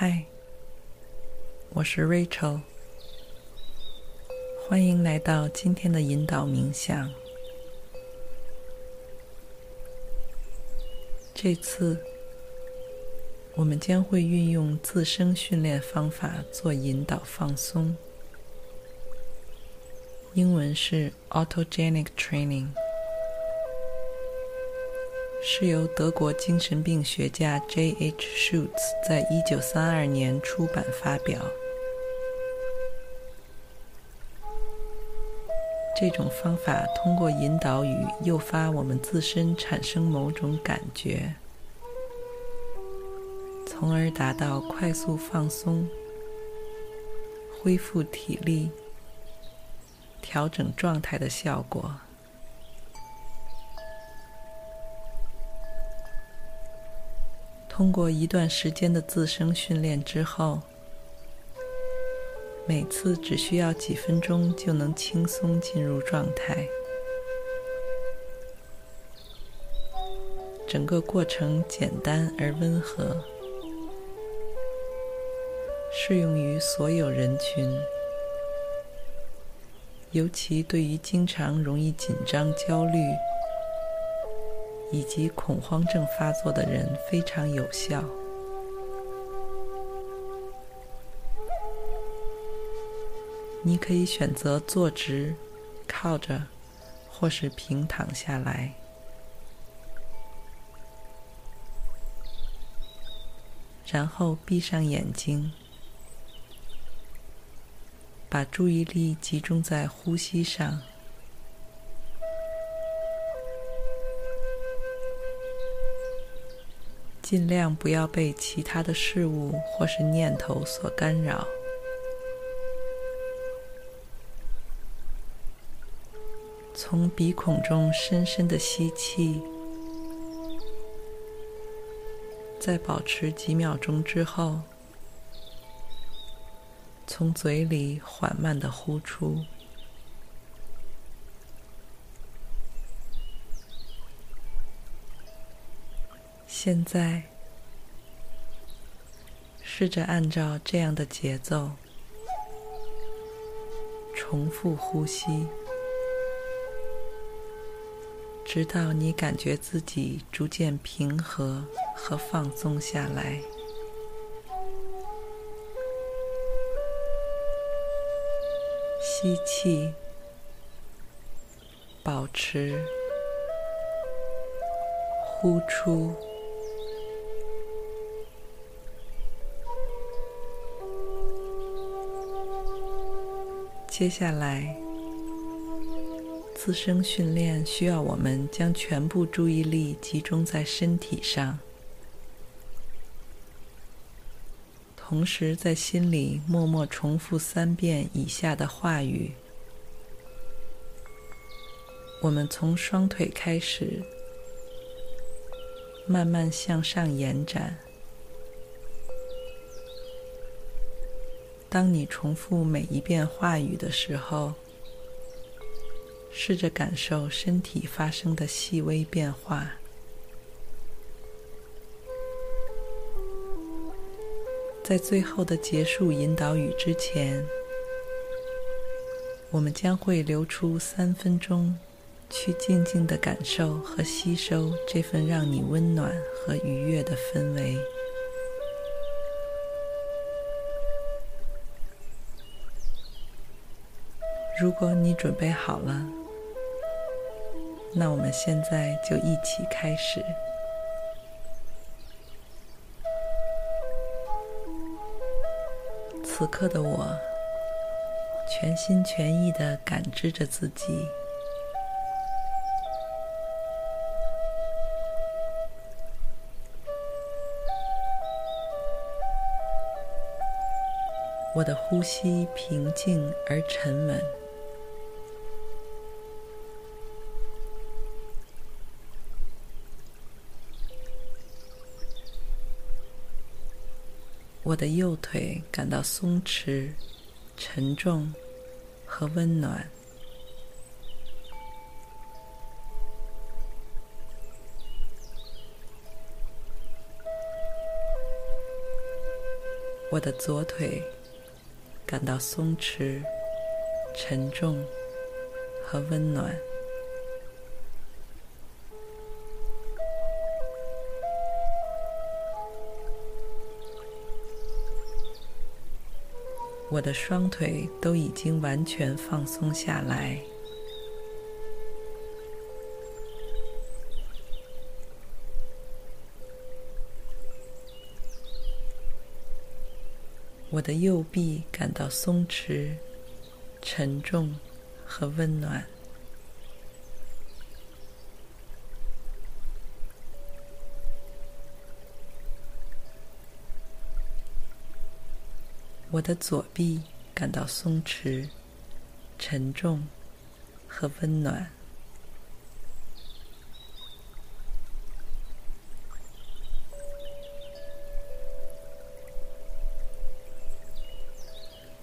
嗨，我是 Rachel，欢迎来到今天的引导冥想。这次我们将会运用自身训练方法做引导放松，英文是 Autogenic Training。是由德国精神病学家 J.H. Schutz 在一九三二年出版发表。这种方法通过引导与诱发我们自身产生某种感觉，从而达到快速放松、恢复体力、调整状态的效果。通过一段时间的自身训练之后，每次只需要几分钟就能轻松进入状态。整个过程简单而温和，适用于所有人群，尤其对于经常容易紧张、焦虑。以及恐慌症发作的人非常有效。你可以选择坐直、靠着，或是平躺下来，然后闭上眼睛，把注意力集中在呼吸上。尽量不要被其他的事物或是念头所干扰。从鼻孔中深深的吸气，在保持几秒钟之后，从嘴里缓慢的呼出。现在，试着按照这样的节奏重复呼吸，直到你感觉自己逐渐平和和放松下来。吸气，保持，呼出。接下来，自身训练需要我们将全部注意力集中在身体上，同时在心里默默重复三遍以下的话语。我们从双腿开始，慢慢向上延展。当你重复每一遍话语的时候，试着感受身体发生的细微变化。在最后的结束引导语之前，我们将会留出三分钟，去静静的感受和吸收这份让你温暖和愉悦的氛围。如果你准备好了那我们现在就一起开始。此刻的我全心全意的感知着自己。我的呼吸平静而沉稳。我的右腿感到松弛、沉重和温暖。我的左腿感到松弛、沉重和温暖。我的双腿都已经完全放松下来。我的右臂感到松弛、沉重和温暖。我的左臂感到松弛、沉重和温暖。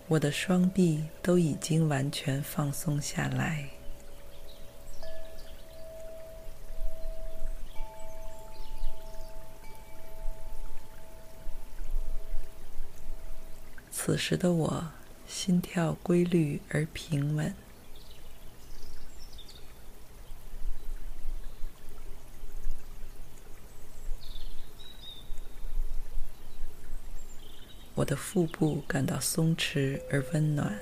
我的双臂都已经完全放松下来。此时的我，心跳规律而平稳。我的腹部感到松弛而温暖。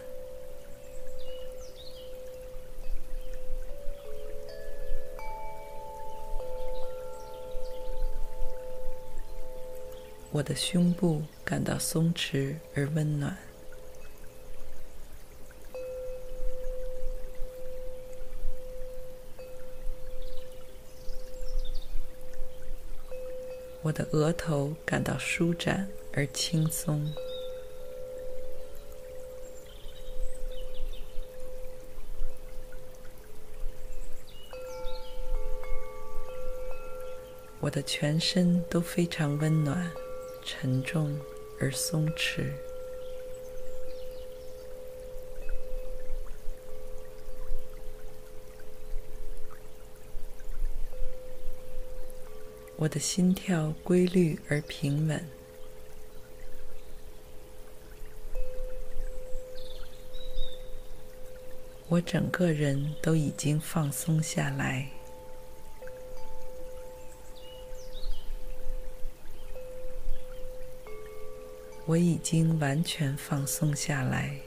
我的胸部感到松弛而温暖，我的额头感到舒展而轻松，我的全身都非常温暖。沉重而松弛，我的心跳规律而平稳，我整个人都已经放松下来。我已经完全放松下来，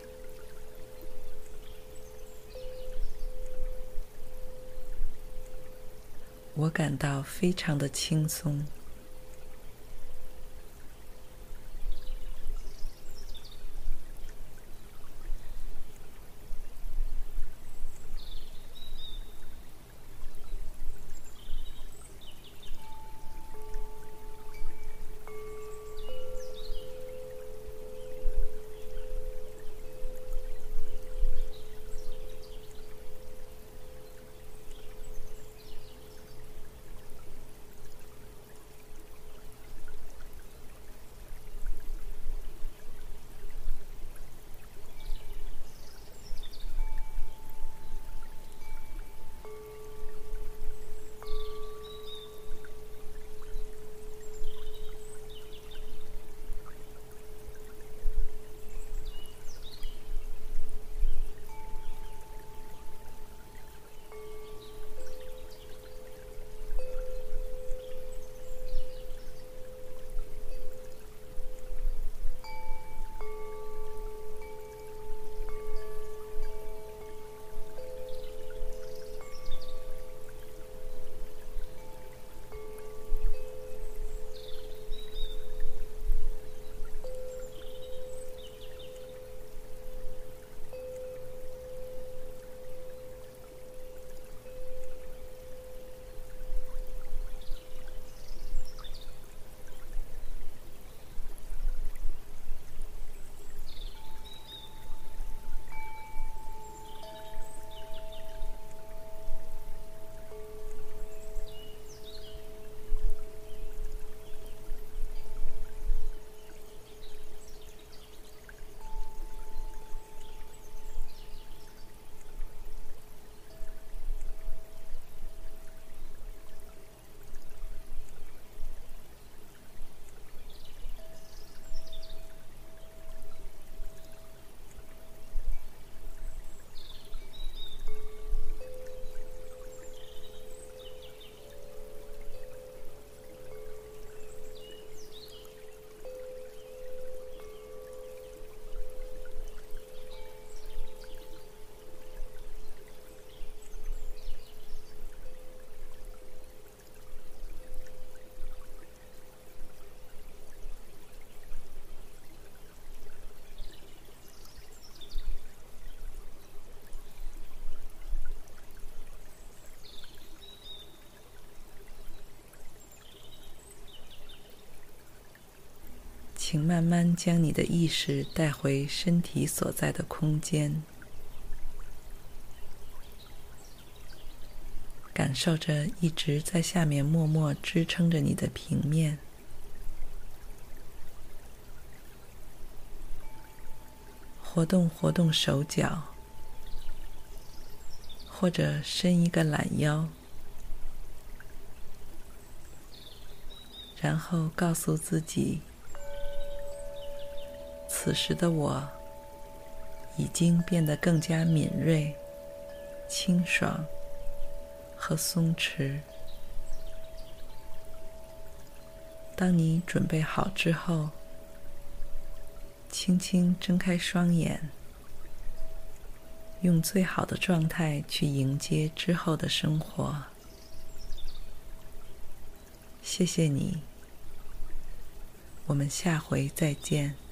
我感到非常的轻松。请慢慢将你的意识带回身体所在的空间，感受着一直在下面默默支撑着你的平面。活动活动手脚，或者伸一个懒腰，然后告诉自己。此时的我已经变得更加敏锐、清爽和松弛。当你准备好之后，轻轻睁开双眼，用最好的状态去迎接之后的生活。谢谢你，我们下回再见。